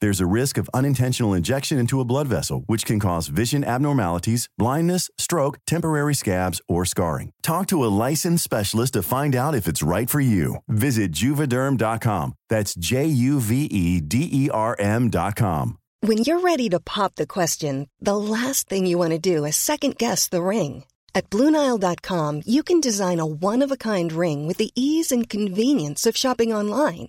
There's a risk of unintentional injection into a blood vessel, which can cause vision abnormalities, blindness, stroke, temporary scabs, or scarring. Talk to a licensed specialist to find out if it's right for you. Visit juvederm.com. That's J U V E D E R M.com. When you're ready to pop the question, the last thing you want to do is second guess the ring. At Bluenile.com, you can design a one of a kind ring with the ease and convenience of shopping online.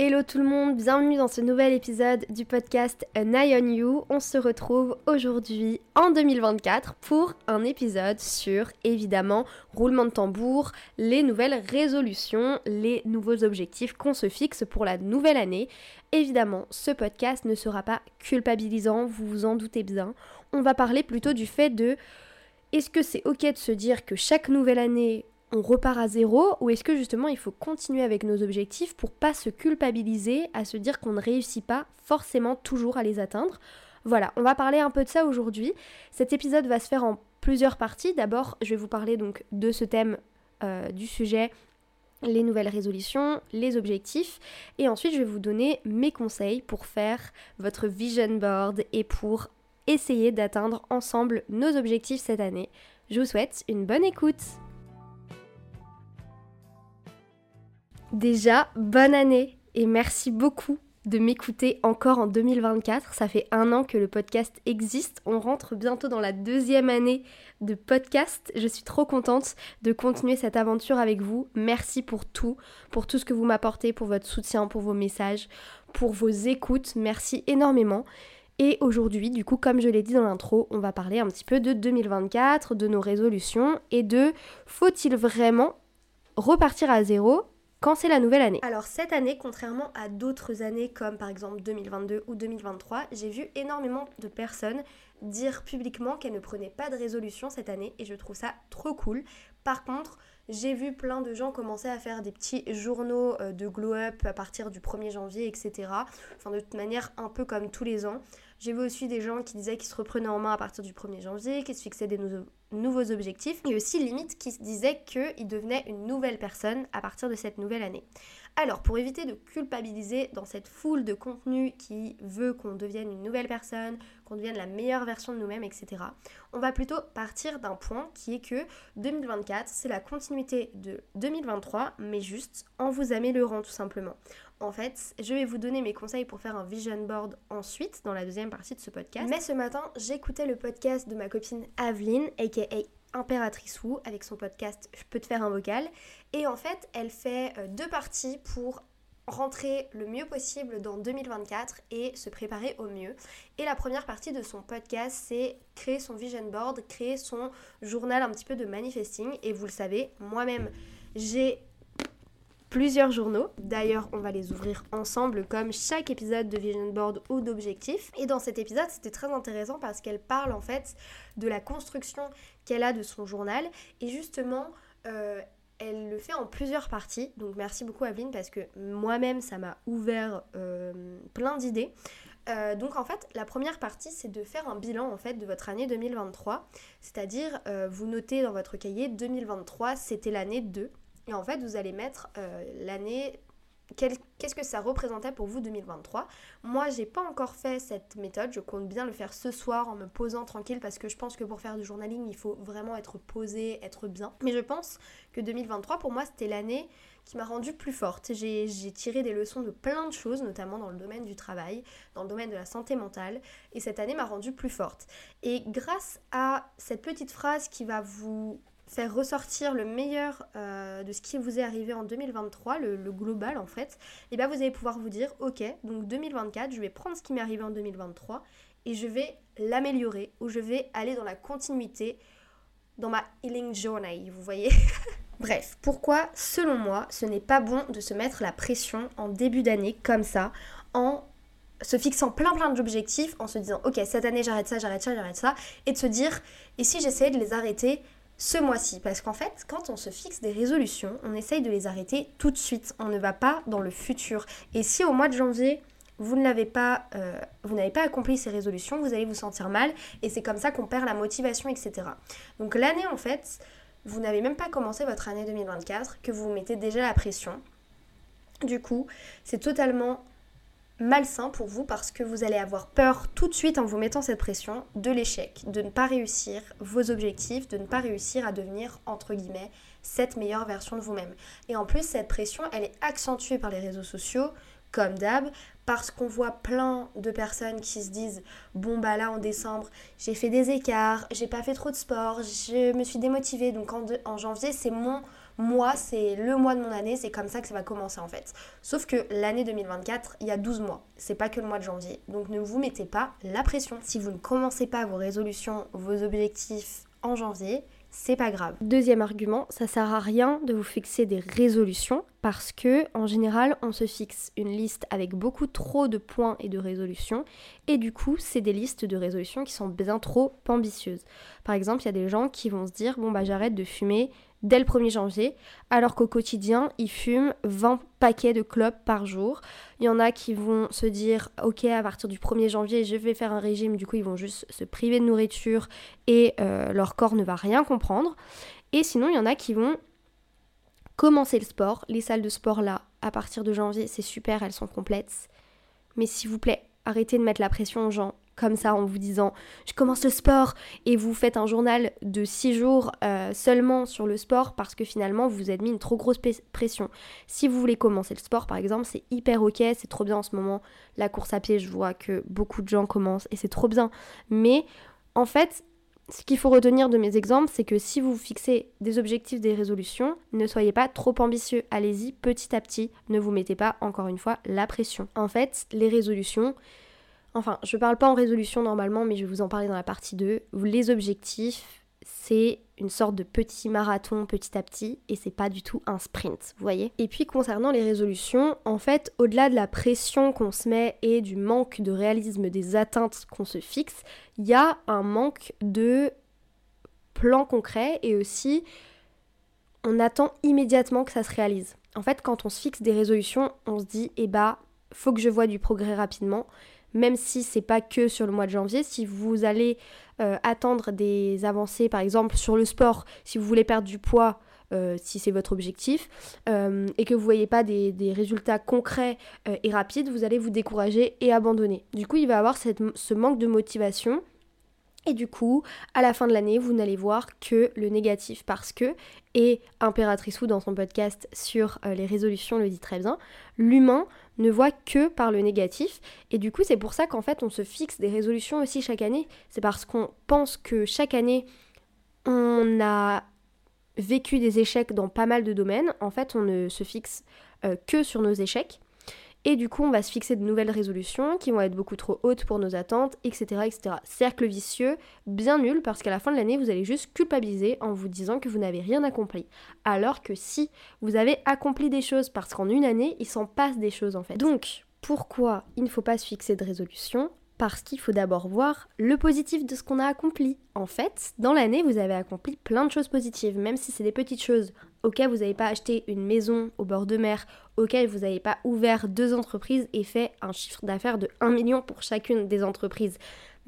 Hello tout le monde, bienvenue dans ce nouvel épisode du podcast An Eye on You. On se retrouve aujourd'hui en 2024 pour un épisode sur évidemment roulement de tambour, les nouvelles résolutions, les nouveaux objectifs qu'on se fixe pour la nouvelle année. Évidemment, ce podcast ne sera pas culpabilisant, vous vous en doutez bien. On va parler plutôt du fait de est-ce que c'est ok de se dire que chaque nouvelle année on repart à zéro ou est-ce que justement il faut continuer avec nos objectifs pour pas se culpabiliser à se dire qu'on ne réussit pas forcément toujours à les atteindre? Voilà, on va parler un peu de ça aujourd'hui. Cet épisode va se faire en plusieurs parties. D'abord, je vais vous parler donc de ce thème euh, du sujet les nouvelles résolutions, les objectifs, et ensuite je vais vous donner mes conseils pour faire votre vision board et pour essayer d'atteindre ensemble nos objectifs cette année. Je vous souhaite une bonne écoute Déjà, bonne année et merci beaucoup de m'écouter encore en 2024. Ça fait un an que le podcast existe. On rentre bientôt dans la deuxième année de podcast. Je suis trop contente de continuer cette aventure avec vous. Merci pour tout, pour tout ce que vous m'apportez, pour votre soutien, pour vos messages, pour vos écoutes. Merci énormément. Et aujourd'hui, du coup, comme je l'ai dit dans l'intro, on va parler un petit peu de 2024, de nos résolutions et de faut-il vraiment repartir à zéro quand c'est la nouvelle année. Alors cette année, contrairement à d'autres années comme par exemple 2022 ou 2023, j'ai vu énormément de personnes dire publiquement qu'elles ne prenaient pas de résolution cette année et je trouve ça trop cool. Par contre, j'ai vu plein de gens commencer à faire des petits journaux euh, de glow up à partir du 1er janvier, etc. Enfin de toute manière un peu comme tous les ans. J'ai vu aussi des gens qui disaient qu'ils se reprenaient en main à partir du 1er janvier, qui se fixaient des nouveaux objectifs, et aussi limite qui se disaient qu'ils devenaient une nouvelle personne à partir de cette nouvelle année. Alors, pour éviter de culpabiliser dans cette foule de contenu qui veut qu'on devienne une nouvelle personne, qu'on devienne la meilleure version de nous-mêmes, etc., on va plutôt partir d'un point qui est que 2024, c'est la continuité de 2023, mais juste en vous améliorant tout simplement. En fait, je vais vous donner mes conseils pour faire un vision board ensuite, dans la deuxième partie de ce podcast. Mais ce matin, j'écoutais le podcast de ma copine Aveline, aka Impératrice Wu, avec son podcast Je peux te faire un vocal. Et en fait, elle fait euh, deux parties pour rentrer le mieux possible dans 2024 et se préparer au mieux. Et la première partie de son podcast, c'est créer son vision board, créer son journal un petit peu de manifesting. Et vous le savez, moi-même, j'ai plusieurs journaux. D'ailleurs, on va les ouvrir ensemble comme chaque épisode de Vision Board ou d'objectif. Et dans cet épisode, c'était très intéressant parce qu'elle parle en fait de la construction qu'elle a de son journal et justement euh, elle le fait en plusieurs parties. Donc merci beaucoup Aveline parce que moi-même ça m'a ouvert euh, plein d'idées. Euh, donc en fait, la première partie, c'est de faire un bilan en fait de votre année 2023. C'est-à-dire, vous notez dans votre cahier 2023, c'était l'année 2. Et en fait, vous allez mettre l'année qu'est-ce que ça représentait pour vous 2023 Moi, j'ai pas encore fait cette méthode. Je compte bien le faire ce soir en me posant tranquille parce que je pense que pour faire du journaling, il faut vraiment être posé, être bien. Mais je pense que 2023, pour moi, c'était l'année qui m'a rendue plus forte. J'ai tiré des leçons de plein de choses, notamment dans le domaine du travail, dans le domaine de la santé mentale. Et cette année m'a rendue plus forte. Et grâce à cette petite phrase qui va vous faire ressortir le meilleur euh, de ce qui vous est arrivé en 2023, le, global en fait, et bien vous allez pouvoir vous dire, ok, donc 2024, je vais prendre ce qui m'est arrivé en 2023 et je vais l'améliorer ou je vais aller dans la continuité dans ma healing journey, vous voyez. Bref, pourquoi, selon moi, ce n'est pas bon de se mettre la pression en début d'année comme ça, en se fixant plein plein d'objectifs, en se disant ok cette année j'arrête ça, j'arrête ça, j'arrête ça, et de se dire et si j'essayais de les arrêter ce mois-ci. Parce qu'en fait, quand on se fixe des résolutions, on essaye de les arrêter tout de suite. On ne va pas dans le futur. Et si au mois de janvier, vous n'avez pas, euh, vous n'avez pas accompli ces résolutions, vous allez vous sentir mal. Et c'est comme ça qu'on perd la motivation, etc. Donc l'année, en fait, vous n'avez même pas commencé votre année 2024, que vous vous mettez déjà la pression. Du coup, c'est totalement malsain pour vous parce que vous allez avoir peur tout de suite en vous mettant cette pression de l'échec, de ne pas réussir vos objectifs, de ne pas réussir à devenir, entre guillemets, cette meilleure version de vous-même. Et en plus, cette pression, elle est accentuée par les réseaux sociaux, comme d'hab, parce qu'on voit plein de personnes qui se disent bon bah là en décembre j'ai fait des écarts, j'ai pas fait trop de sport, je me suis démotivée donc en, janvier c'est mon moi, c'est le mois de mon année, c'est comme ça que ça va commencer en fait. Sauf que l'année 2024, il y a 12 mois, c'est pas que le mois de janvier. Donc ne vous mettez pas la pression. Si vous ne commencez pas vos résolutions, vos objectifs en janvier, c'est pas grave. Deuxième argument, ça sert à rien de vous fixer des résolutions parce que en général, on se fixe une liste avec beaucoup trop de points et de résolutions et du coup, c'est des listes de résolutions qui sont bien trop ambitieuses. Par exemple, il y a des gens qui vont se dire bon bah j'arrête de fumer dès le 1er janvier, alors qu'au quotidien, ils fument 20 paquets de clopes par jour. Il y en a qui vont se dire, ok, à partir du 1er janvier, je vais faire un régime, du coup, ils vont juste se priver de nourriture et euh, leur corps ne va rien comprendre. Et sinon, il y en a qui vont commencer le sport. Les salles de sport, là, à partir de janvier, c'est super, elles sont complètes. Mais s'il vous plaît, arrêtez de mettre la pression aux gens comme ça en vous disant je commence le sport et vous faites un journal de 6 jours euh, seulement sur le sport parce que finalement vous vous êtes mis une trop grosse pression. Si vous voulez commencer le sport par exemple, c'est hyper ok, c'est trop bien en ce moment. La course à pied, je vois que beaucoup de gens commencent et c'est trop bien. Mais en fait, ce qu'il faut retenir de mes exemples, c'est que si vous fixez des objectifs, des résolutions, ne soyez pas trop ambitieux. Allez-y petit à petit. Ne vous mettez pas, encore une fois, la pression. En fait, les résolutions, Enfin, je parle pas en résolution normalement, mais je vais vous en parler dans la partie 2. Les objectifs, c'est une sorte de petit marathon petit à petit et c'est pas du tout un sprint, vous voyez. Et puis concernant les résolutions, en fait, au-delà de la pression qu'on se met et du manque de réalisme des atteintes qu'on se fixe, il y a un manque de plan concret et aussi on attend immédiatement que ça se réalise. En fait, quand on se fixe des résolutions, on se dit eh bah faut que je vois du progrès rapidement même si c'est pas que sur le mois de janvier, si vous allez euh, attendre des avancées, par exemple sur le sport, si vous voulez perdre du poids, euh, si c'est votre objectif, euh, et que vous voyez pas des, résultats concrets et rapides, vous allez vous décourager et abandonner. Du coup, il va avoir ce manque de motivation. Et du coup, à la fin de l'année, vous n'allez voir que le négatif parce que, et Impératrice Wu dans son podcast sur les résolutions le dit très bien, l'humain ne voit que par le négatif. Et du coup, c'est pour ça qu'en fait, on se fixe des résolutions aussi chaque année. C'est parce qu'on pense que chaque année, on a vécu des échecs dans pas mal de domaines. En fait, on ne se fixe euh, que sur nos échecs. Et du coup, on va se fixer de nouvelles résolutions qui vont être beaucoup trop hautes pour nos attentes, etc. etc. Cercle vicieux, bien nul, parce qu'à la fin de l'année, vous allez juste culpabiliser en vous disant que vous n'avez rien accompli. Alors que si vous avez accompli des choses, parce qu'en une année, il s'en passe des choses en fait. Donc, pourquoi il ne faut pas se fixer de résolution parce qu'il faut d'abord voir le positif de ce qu'on a accompli. En fait, dans l'année, vous avez accompli plein de choses positives, même si c'est des petites choses auxquelles vous n'avez pas acheté une maison au bord de mer, auxquelles vous n'avez pas ouvert deux entreprises et fait un chiffre d'affaires de 1 million pour chacune des entreprises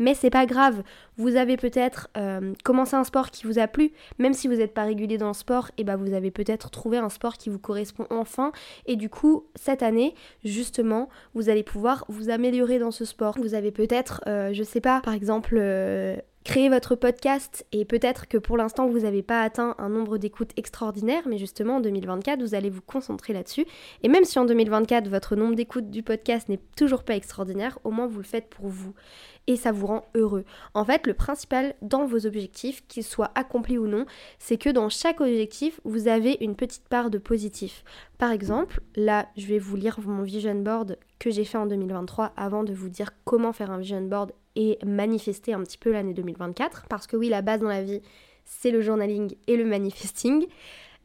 mais c'est pas grave. Vous avez peut-être euh, commencé un sport qui vous a plu, même si vous n'êtes pas régulier dans le sport, et eh ben, vous avez peut-être trouvé un sport qui vous correspond enfin, et du coup cette année justement vous allez pouvoir vous améliorer dans ce sport. Vous avez peut-être, euh, je sais pas, par exemple euh, créer votre podcast et peut-être que pour l'instant vous n'avez pas atteint un nombre d'écoutes extraordinaire, mais justement en 2024 vous allez vous concentrer là-dessus. Et même si en 2024 votre nombre d'écoutes du podcast n'est toujours pas extraordinaire, au moins vous le faites pour vous et ça vous rend heureux. En fait, le principal dans vos objectifs, qu'ils soient accomplis ou non, c'est que dans chaque objectif vous avez une petite part de positif. Par exemple, là je vais vous lire mon vision board que j'ai fait en 2023 avant de vous dire comment faire un vision board et manifester un petit peu l'année 2024. Parce que oui, la base dans la vie, c'est le journaling et le manifesting.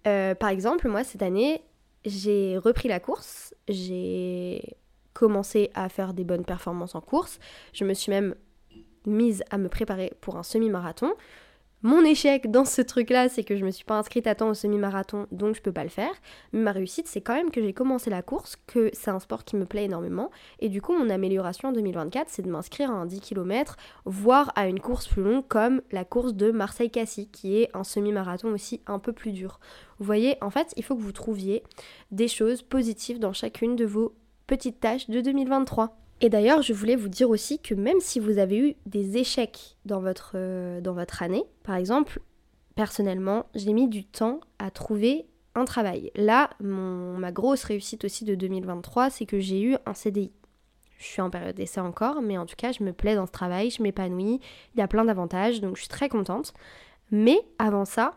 Euh, par exemple, moi, cette année, j'ai repris la course, j'ai commencé à faire des bonnes performances en course, je me suis même mise à me préparer pour un semi-marathon. Mon échec dans ce truc-là, c'est que je me suis pas inscrite à temps au semi-marathon, donc je peux pas le faire. Mais ma réussite, c'est quand même que j'ai commencé la course, que c'est un sport qui me plaît énormément. Et du coup, mon amélioration en 2024, c'est de m'inscrire à un 10 km, voire à une course plus longue comme la course de Marseille-Cassis, qui est un semi-marathon aussi un peu plus dur. Vous voyez, en fait, il faut que vous trouviez des choses positives dans chacune de vos petites tâches de 2023. Et d'ailleurs, je voulais vous dire aussi que même si vous avez eu des échecs dans votre, euh, dans votre année, par exemple, personnellement, j'ai mis du temps à trouver un travail. Là, mon, ma grosse réussite aussi de 2023, c'est que j'ai eu un CDI. Je suis en période d'essai encore, mais en tout cas, je me plais dans ce travail, je m'épanouis, il y a plein d'avantages, donc je suis très contente. Mais avant ça,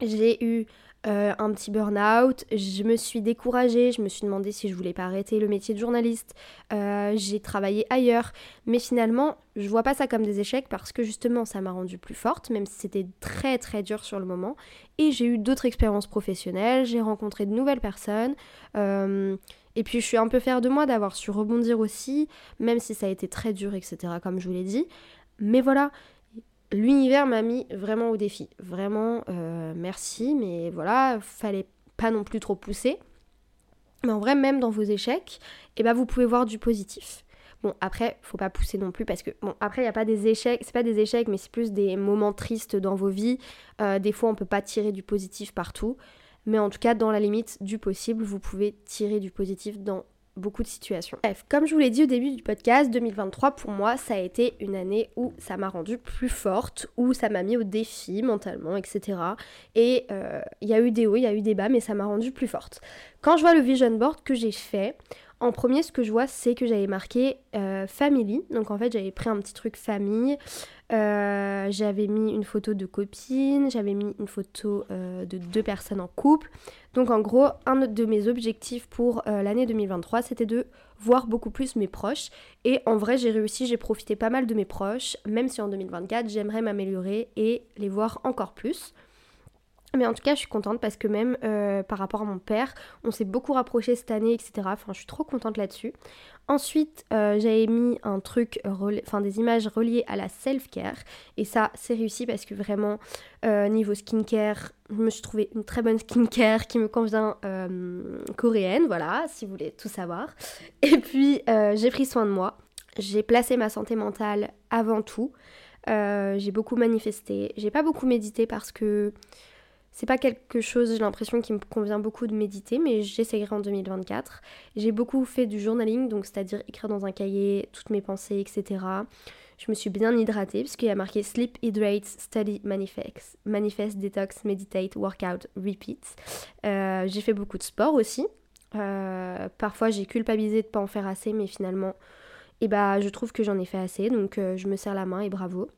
j'ai eu euh, un petit burn-out, je me suis découragée, je me suis demandé si je voulais pas arrêter le métier de journaliste, euh, j'ai travaillé ailleurs, mais finalement je vois pas ça comme des échecs parce que justement ça m'a rendue plus forte, même si c'était très très dur sur le moment, et j'ai eu d'autres expériences professionnelles, j'ai rencontré de nouvelles personnes, euh, et puis je suis un peu fière de moi d'avoir su rebondir aussi, même si ça a été très dur, etc. comme je vous l'ai dit. Mais voilà, l'univers m'a mis vraiment au défi. Vraiment, euh, merci, mais voilà, fallait pas non plus trop pousser. Mais en vrai, même dans vos échecs, eh ben, vous pouvez voir du positif. Bon, après, faut pas pousser non plus parce que, bon, après, il n'y a pas des échecs, c'est pas des échecs, mais c'est plus des moments tristes dans vos vies. Euh, des fois, on peut pas tirer du positif partout. Mais en tout cas, dans la limite du possible, vous pouvez tirer du positif dans beaucoup de situations. Bref, comme je vous l'ai dit au début du podcast, 2023 pour moi ça a été une année où ça m'a rendue plus forte, où ça m'a mis au défi mentalement, etc. Et euh, il y a eu des hauts, il y a eu des bas, mais ça m'a rendue plus forte. Quand je vois le vision board que j'ai fait, en premier, ce que je vois, c'est que j'avais marqué euh, family. Donc en fait, j'avais pris un petit truc famille. Euh, j'avais mis une photo de copine. J'avais mis une photo euh, de deux personnes en couple. Donc en gros, un de mes objectifs pour l'année 2023, c'était de voir beaucoup plus mes proches. Et en vrai, j'ai réussi, j'ai profité pas mal de mes proches. Même si en 2024, j'aimerais m'améliorer et les voir encore plus. Mais en tout cas, je suis contente parce que même euh, par rapport à mon père, on s'est beaucoup rapproché cette année, etc. Enfin, je suis trop contente là-dessus. Ensuite, euh, j'avais mis un truc, enfin des images reliées à la self-care. Et ça, c'est réussi parce que vraiment, euh, niveau skincare, je me suis trouvé une très bonne skincare qui me convient coréenne, voilà, si vous voulez tout savoir. Et puis, j'ai pris soin de moi. J'ai placé ma santé mentale avant tout. j'ai beaucoup manifesté. J'ai pas beaucoup médité parce que c'est pas quelque chose, j'ai l'impression, qui me convient beaucoup de méditer, mais j'essayerai en 2024. J'ai beaucoup fait du journaling, donc c'est-à-dire écrire dans un cahier toutes mes pensées, etc. Je me suis bien hydratée, puisqu'il y a marqué Sleep, Hydrate, Study, Manifest, Manifest, Detox, Meditate, Workout, Repeat. Euh, j'ai fait beaucoup de sport aussi. Euh, parfois j'ai culpabilisé de pas en faire assez, mais finalement, eh bah, je trouve que j'en ai fait assez, donc euh, je me serre la main et bravo.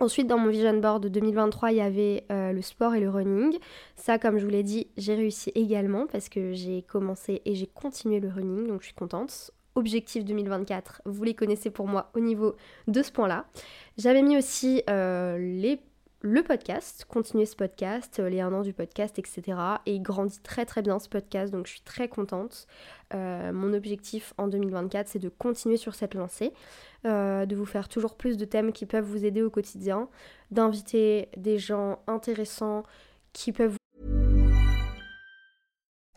Ensuite, dans mon vision board de 2023, il y avait euh, le sport et le running. Ça, comme je vous l'ai dit, j'ai réussi également parce que j'ai commencé et j'ai continué le running, donc je suis contente. Objectif 2024, vous les connaissez pour moi au niveau de ce point-là. J'avais mis aussi euh, les le podcast, continuer ce podcast, euh, les un an du podcast, etc. Et il grandit très très bien ce podcast, donc je suis très contente. Euh, mon objectif en 2024, c'est de continuer sur cette lancée, euh, de vous faire toujours plus de thèmes qui peuvent vous aider au quotidien, d'inviter des gens intéressants qui peuvent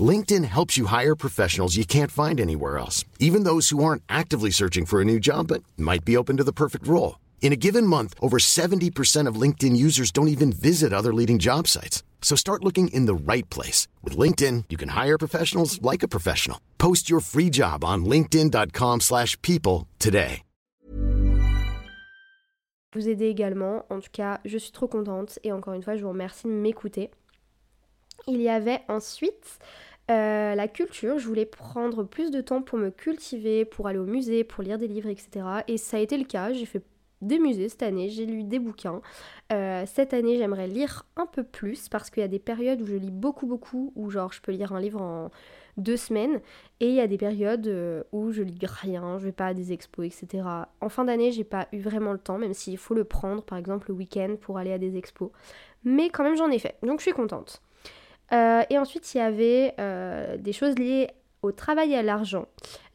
LinkedIn helps you hire professionals you can't find anywhere else, even those who aren't actively searching for a new job but might be open to the perfect role. In a given month, over 70% of LinkedIn users don't even visit other leading job sites. So start looking in the right place. With LinkedIn, you can hire professionals like a professional. Post your free job on linkedin.com slash people today. Vous aider également. En tout cas, je suis trop contente. Et encore une fois, je vous remercie de m'écouter. Il y avait ensuite euh, la culture, je voulais prendre plus de temps pour me cultiver, pour aller au musée, pour lire des livres, etc. Et ça a été le cas, j'ai fait des musées cette année, j'ai lu des bouquins. Euh, cette année, j'aimerais lire un peu plus parce qu'il y a des périodes où je lis beaucoup, beaucoup, où genre je peux lire un livre en deux semaines, et il y a des périodes euh, où je lis rien, je vais pas à des expos, etc. En fin d'année, j'ai pas eu vraiment le temps, même s'il faut le prendre, par exemple le week-end pour aller à des expos. Mais quand même, j'en ai fait, donc je suis contente. Euh, et ensuite, il y avait euh, des choses liées au travail et à l'argent.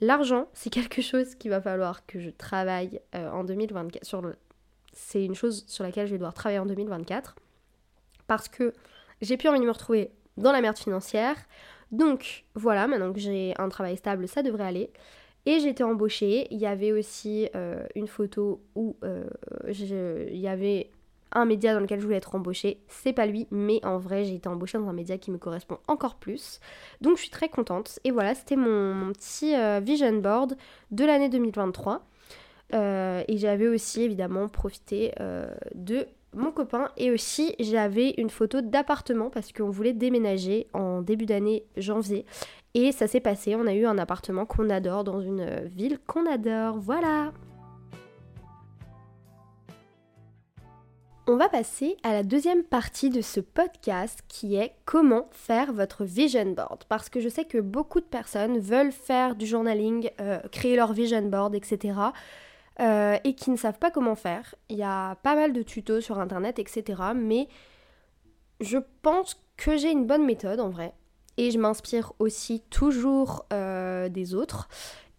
L'argent, c'est quelque chose qu'il va falloir que je travaille euh, en 2024. Sur C'est une chose sur laquelle je vais devoir travailler en 2024. Parce que j'ai plus envie de me retrouver dans la merde financière. Donc voilà, maintenant que j'ai un travail stable, ça devrait aller. Et été embauchée. Il y avait aussi une photo où il y avait un média dans lequel je voulais être embauchée. C'est pas lui, mais en vrai, j'ai été embauchée dans un média qui me correspond encore plus. Donc je suis très contente. Et voilà, c'était mon, petit euh, vision board de l'année 2023. Euh, et j'avais aussi évidemment profité euh, de mon copain et aussi j'avais une photo d'appartement parce qu'on voulait déménager en début d'année janvier et ça s'est passé, on a eu un appartement qu'on adore dans une ville qu'on adore, voilà On va passer à la deuxième partie de ce podcast qui est comment faire votre vision board. Parce que je sais que beaucoup de personnes veulent faire du journaling, euh, créer leur vision board, etc. Euh, et qui ne savent pas comment faire. Il y a pas mal de tutos sur internet, etc. Mais je pense que j'ai une bonne méthode en vrai. Et je m'inspire aussi toujours euh, des autres.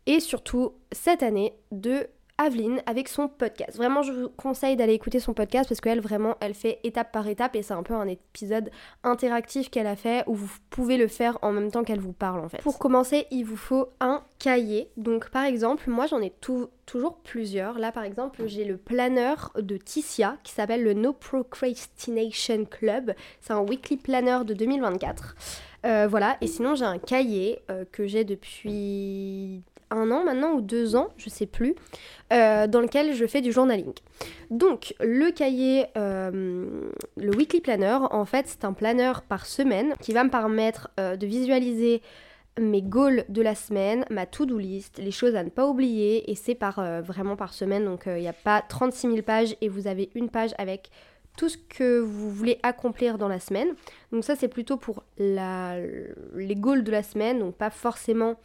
Et surtout cette année de Aveline avec son podcast. Vraiment, je vous conseille d'aller écouter son podcast parce qu'elle, vraiment, elle fait étape par étape et c'est un peu un épisode interactif qu'elle a fait où vous pouvez le faire en même temps qu'elle vous parle en fait. Pour commencer, il vous faut un cahier. Donc, par exemple, moi j'en ai toujours plusieurs. Là, par exemple, j'ai le planeur de Ticia qui s'appelle le No Procrastination Club. C'est un weekly planner de 2024. Euh, voilà, et sinon j'ai un cahier euh, que j'ai depuis un an maintenant ou deux ans, je sais plus, euh, dans lequel je fais du journaling. Donc le cahier, euh, le weekly planner, en fait c'est un planner par semaine qui va me permettre euh, de visualiser mes goals de la semaine, ma to-do list, les choses à ne pas oublier et c'est par vraiment par semaine donc il n'y a pas 36 000 pages et vous avez une page avec tout ce que vous voulez accomplir dans la semaine. Donc ça c'est plutôt pour la, les goals de la semaine, donc pas forcément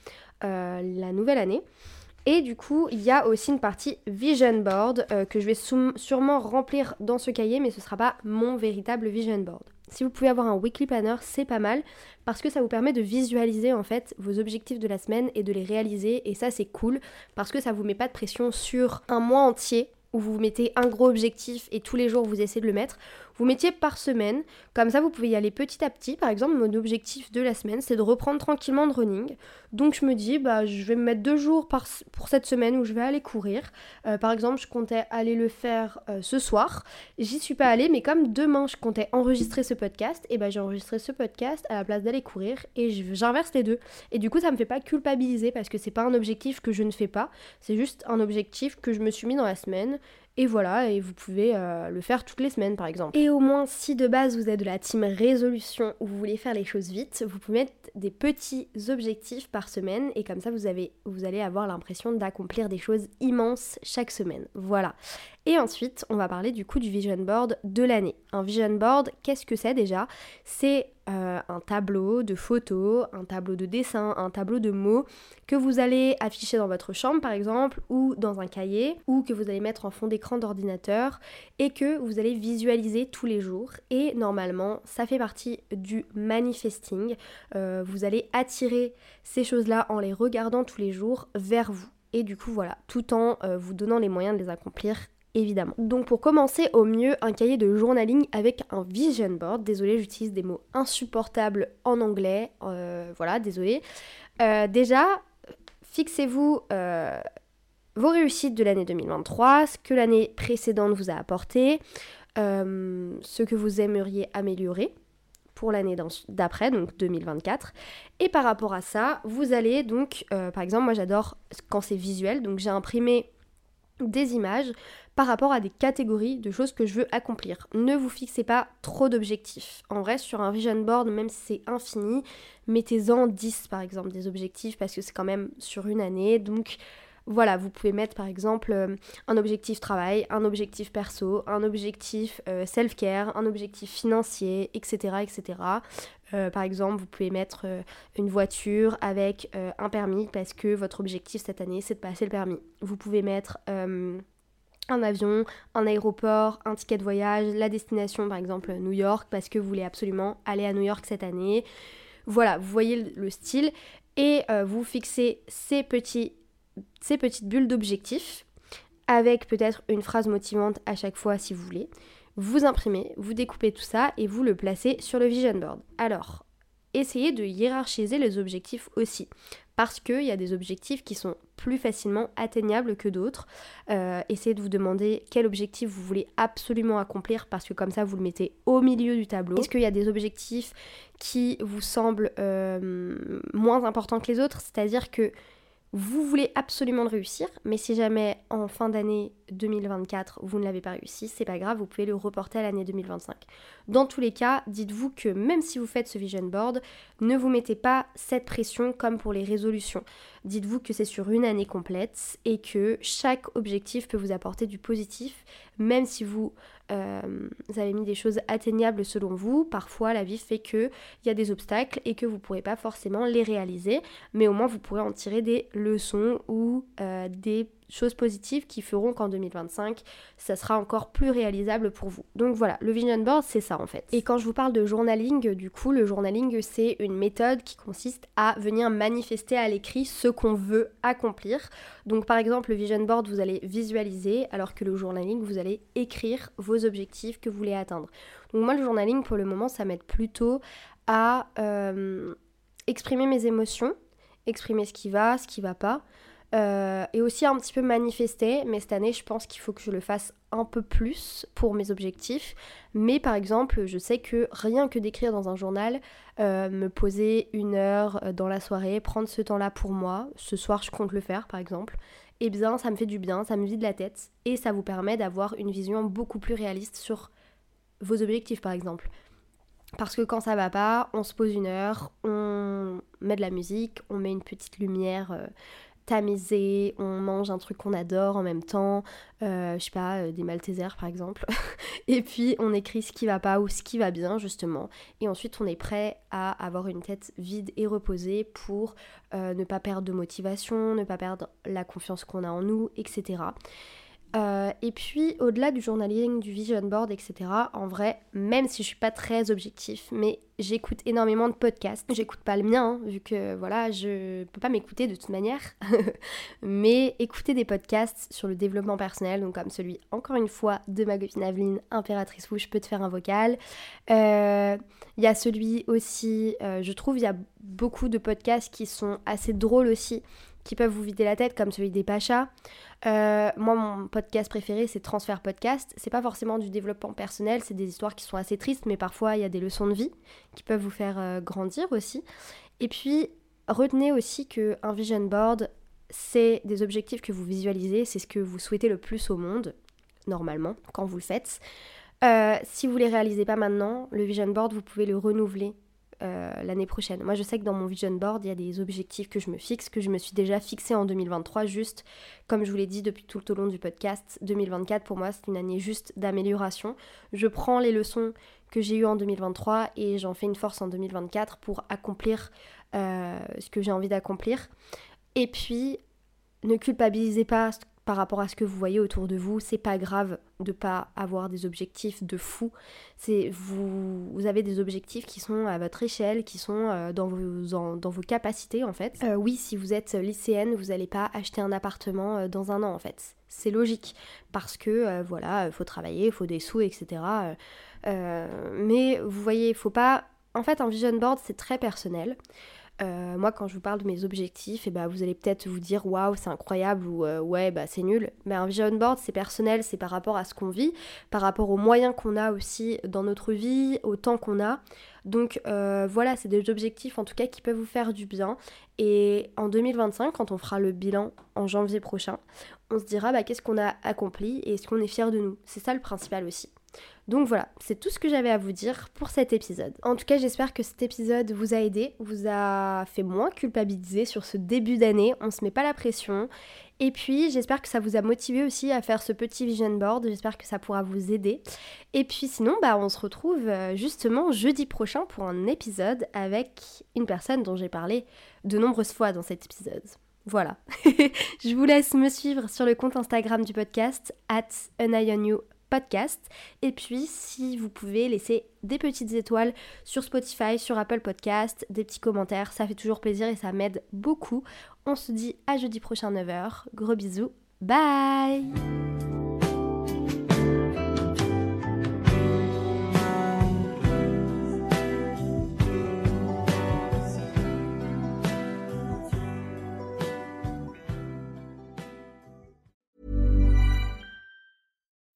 la nouvelle année. Et du coup, il y a aussi une partie vision board euh, que je vais sûrement remplir dans ce cahier, mais ce ne sera pas mon véritable vision board. Si vous pouvez avoir un weekly planner, c'est pas mal parce que ça vous permet de visualiser en fait vos objectifs de la semaine et de les réaliser. Et ça, c'est cool parce que ça vous met pas de pression sur un mois entier où vous mettez un gros objectif et tous les jours vous essayez de le mettre. Vous mettiez par semaine. Comme ça, vous pouvez y aller petit à petit. Par exemple, mon objectif de la semaine, c'est de reprendre tranquillement de running. Donc je me dis, bah, je vais me mettre deux jours pour cette semaine où je vais aller courir. Euh, par exemple, je comptais aller le faire euh, ce soir. J'y suis pas allée, mais comme demain, je comptais enregistrer ce podcast, et bah, j'ai enregistré ce podcast à la place d'aller courir et j'inverse les deux. Et du coup, ça me fait pas culpabiliser parce que c'est pas un objectif que je ne fais pas. C'est juste un objectif que je me suis mis dans la semaine et voilà, et vous pouvez euh, le faire toutes les semaines par exemple. Et au moins, si de base vous êtes de la team résolution ou vous voulez faire les choses vite, vous pouvez mettre des petits objectifs par semaine et comme ça vous, avez, vous allez avoir l'impression d'accomplir des choses immenses chaque semaine. Voilà. Et ensuite, on va parler du coup du vision board de l'année. Un vision board, qu'est-ce que c'est déjà? C'est euh, un tableau de photos, un tableau de dessin, un tableau de mots que vous allez afficher dans votre chambre par exemple, ou dans un cahier, ou que vous allez mettre en fond d'écran d'ordinateur et que vous allez visualiser tous les jours. Et normalement, ça fait partie du manifesting. Euh, vous allez attirer ces choses-là en les regardant tous les jours vers vous. Et du coup, voilà, tout en euh, vous donnant les moyens de les accomplir évidemment. Donc pour commencer, au mieux, un cahier de journaling avec un vision board. Désolée, j'utilise des mots insupportables en anglais. Euh, voilà, désolée. Euh, déjà, fixez-vous euh, vos réussites de l'année 2023, ce que l'année précédente vous a apporté, ce que vous aimeriez améliorer pour l'année d'après, donc 2024. Et par rapport à ça, vous allez donc, par exemple, moi j'adore quand c'est visuel, donc j'ai imprimé des images par rapport à des catégories de choses que je veux accomplir. Ne vous fixez pas trop d'objectifs. En vrai, sur un vision board, même si c'est infini, mettez-en 10 par exemple des objectifs parce que c'est quand même sur une année. Donc voilà, vous pouvez mettre par exemple euh, un objectif travail, un objectif perso, un objectif euh, self-care, un objectif financier, etc. etc. Euh, par exemple, vous pouvez mettre une voiture avec un permis parce que votre objectif cette année c'est de passer le permis. Vous pouvez mettre un avion, un aéroport, un ticket de voyage, la destination par exemple New York parce que vous voulez absolument aller à New York cette année. Voilà, vous voyez le style et euh, vous fixez ces petites bulles d'objectifs avec peut-être une phrase motivante à chaque fois si vous voulez. Vous imprimez, vous découpez tout ça et vous le placez sur le vision board. Alors, essayez de hiérarchiser les objectifs aussi parce qu'il y a des objectifs qui sont plus facilement atteignables que d'autres. Euh, essayez de vous demander quel objectif vous voulez absolument accomplir parce que comme ça vous le mettez au milieu du tableau. Est-ce qu'il y a des objectifs qui vous semblent euh, moins importants que les autres? C'est-à-dire que vous voulez absolument réussir, mais si jamais en fin d'année 2024 vous ne l'avez pas réussi, c'est pas grave, vous pouvez le reporter à l'année 2025. Dans tous les cas, dites-vous que même si vous faites ce vision board, ne vous mettez pas cette pression comme pour les résolutions. Dites-vous que c'est sur une année complète et que chaque objectif peut vous apporter du positif, même si vous, euh, avez mis des choses atteignables selon vous. Parfois, la vie fait qu'il y a des obstacles et que vous ne pourrez pas forcément les réaliser, mais au moins vous pourrez en tirer des leçons ou euh, des choses positives qui feront qu'en 2025, ça sera encore plus réalisable pour vous. Donc voilà, le vision board, c'est ça en fait. Et quand je vous parle de journaling, du coup, le journaling, c'est une méthode qui consiste à venir manifester à l'écrit ce qu'on veut accomplir. Donc par exemple, le vision board, vous allez visualiser, alors que le journaling, vous allez écrire vos objectifs que vous voulez atteindre. Donc moi, le journaling, pour le moment, ça m'aide plutôt à euh, exprimer mes émotions, exprimer ce qui va, ce qui va pas. Euh, et aussi un petit peu manifester, mais cette année je pense qu'il faut que je le fasse un peu plus pour mes objectifs. Mais par exemple, je sais que rien que d'écrire dans un journal, euh, me poser une heure euh, dans la soirée, prendre ce temps-là pour moi, ce soir je compte le faire par exemple, et eh bien ça me fait du bien, ça me vide la tête et ça vous permet d'avoir une vision beaucoup plus réaliste sur vos objectifs par exemple. Parce que quand ça va pas, on se pose une heure, on met de la musique, on met une petite lumière tamisé, on mange un truc qu'on adore en même temps, euh, je sais pas, euh, des Maltesers par exemple, et puis on écrit ce qui va pas ou ce qui va bien justement, et ensuite on est prêt à avoir une tête vide et reposée pour euh, ne pas perdre de motivation, ne pas perdre la confiance qu'on a en nous, etc. Euh, et puis, au-delà du journaling, du vision board, etc., en vrai, même si je suis pas très objectif, mais j'écoute énormément de podcasts. J'écoute pas le mien, hein, vu que voilà, je peux pas m'écouter de toute manière. mais écouter des podcasts sur le développement personnel, donc comme celui, encore une fois, de ma copine Aveline, Impératrice où je peux te faire un vocal. Euh, il y a celui aussi, euh, je trouve, il y a beaucoup de podcasts qui sont assez drôles aussi qui peuvent vous vider la tête, comme celui des Pachas. Euh, moi, mon podcast préféré, c'est Transfert Podcast. C'est pas forcément du développement personnel, c'est des histoires qui sont assez tristes, mais parfois il y a des leçons de vie qui peuvent vous faire euh, grandir aussi. Et puis, retenez aussi qu'un vision board, c'est des objectifs que vous visualisez, c'est ce que vous souhaitez le plus au monde, normalement, quand vous le faites. Euh, si vous ne les réalisez pas maintenant, le vision board, vous pouvez le renouveler euh, l'année prochaine. Moi, je sais que dans mon vision board, il y a des objectifs que je me fixe, que je me suis déjà fixé en 2023, juste comme je vous l'ai dit depuis tout le long du podcast. 2024, pour moi, c'est une année juste d'amélioration. Je prends les leçons que j'ai eues en 2023 et j'en fais une force en 2024 pour accomplir euh, ce que j'ai envie d'accomplir. Et puis, ne culpabilisez pas par rapport à ce que vous voyez autour de vous. C'est pas grave de pas avoir des objectifs de fou. C'est vous, vous avez des objectifs qui sont à votre échelle, qui sont euh, dans, vos, dans vos capacités en fait. Euh, oui, si vous êtes lycéenne, vous n'allez pas acheter un appartement euh, dans un an en fait. C'est logique parce que voilà, il faut travailler, il faut des sous, etc. mais vous voyez, faut pas. En fait, un vision board c'est très personnel. Euh, moi, quand je vous parle de mes objectifs, et eh ben, vous allez peut-être vous dire waouh, c'est incroyable ou euh, ouais, bah, c'est nul. Mais un vision board, c'est personnel, c'est par rapport à ce qu'on vit, par rapport aux moyens qu'on a aussi dans notre vie, au temps qu'on a. Donc euh, voilà, c'est des objectifs en tout cas qui peuvent vous faire du bien. Et en 2025, quand on fera le bilan en janvier prochain, on se dira bah, qu'est-ce qu'on a accompli et est-ce qu'on est fier de nous? C'est ça le principal aussi. Donc voilà, c'est tout ce que j'avais à vous dire pour cet épisode. En tout cas, j'espère que cet épisode vous a aidé, vous a fait moins culpabiliser sur ce début d'année. On se met pas la pression. Et puis, j'espère que ça vous a motivé aussi à faire ce petit vision board. J'espère que ça pourra vous aider. Et puis sinon, bah, on se retrouve euh, justement jeudi prochain pour un épisode avec une personne dont j'ai parlé de nombreuses fois dans cet épisode. Voilà. je vous laisse me suivre sur le compte Instagram du podcast, at podcast. Et puis, si vous pouvez laisser des petites étoiles sur Spotify, sur Apple Podcast, des petits commentaires, ça fait toujours plaisir et ça m'aide beaucoup. On se dit à jeudi prochain 9h. Gros bisous. Bye